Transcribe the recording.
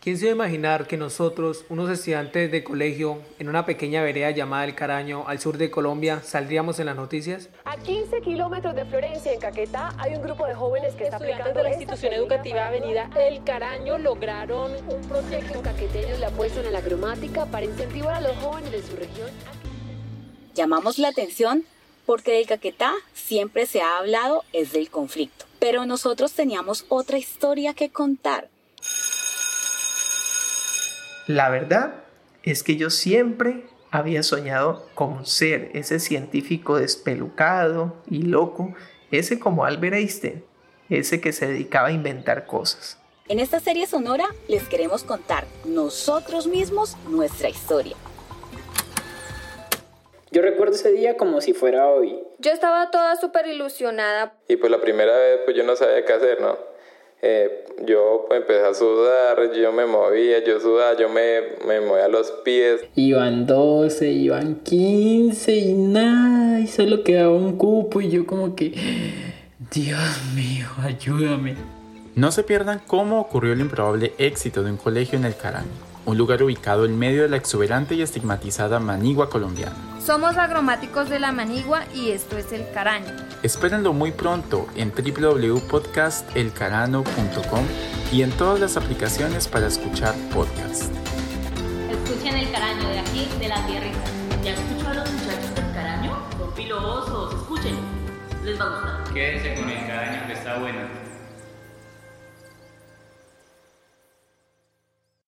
¿Quién se iba a imaginar que nosotros, unos estudiantes de colegio, en una pequeña vereda llamada El Caraño, al sur de Colombia, saldríamos en las noticias? A 15 kilómetros de Florencia, en Caquetá, hay un grupo de jóvenes que está aplicando de la institución educativa Avenida El Caraño lograron un proyecto caqueteños le apuestan a la cromática para incentivar a los jóvenes de su región. Llamamos la atención porque del Caquetá siempre se ha hablado es del conflicto, pero nosotros teníamos otra historia que contar la verdad es que yo siempre había soñado con ser ese científico despelucado y loco, ese como Albert Einstein, ese que se dedicaba a inventar cosas. En esta serie sonora les queremos contar nosotros mismos nuestra historia. Yo recuerdo ese día como si fuera hoy. Yo estaba toda súper ilusionada. Y pues la primera vez pues yo no sabía qué hacer, ¿no? Eh, yo pues, empecé a sudar, yo me movía, yo sudaba, yo me, me movía los pies. Iban 12, iban 15 y nada, y solo quedaba un cupo y yo como que, Dios mío, ayúdame. No se pierdan cómo ocurrió el improbable éxito de un colegio en el Carán, un lugar ubicado en medio de la exuberante y estigmatizada Manigua colombiana. Somos agromáticos de la Manigua y esto es El Caraño. Espérenlo muy pronto en www.podcastelcarano.com y en todas las aplicaciones para escuchar podcast. Escuchen El Caraño de aquí, de la tierrita. ¿Ya escuchó a los muchachos del Caraño? Son pilosos, escuchen. Les va a gustar. Quédense con El Caraño que está bueno.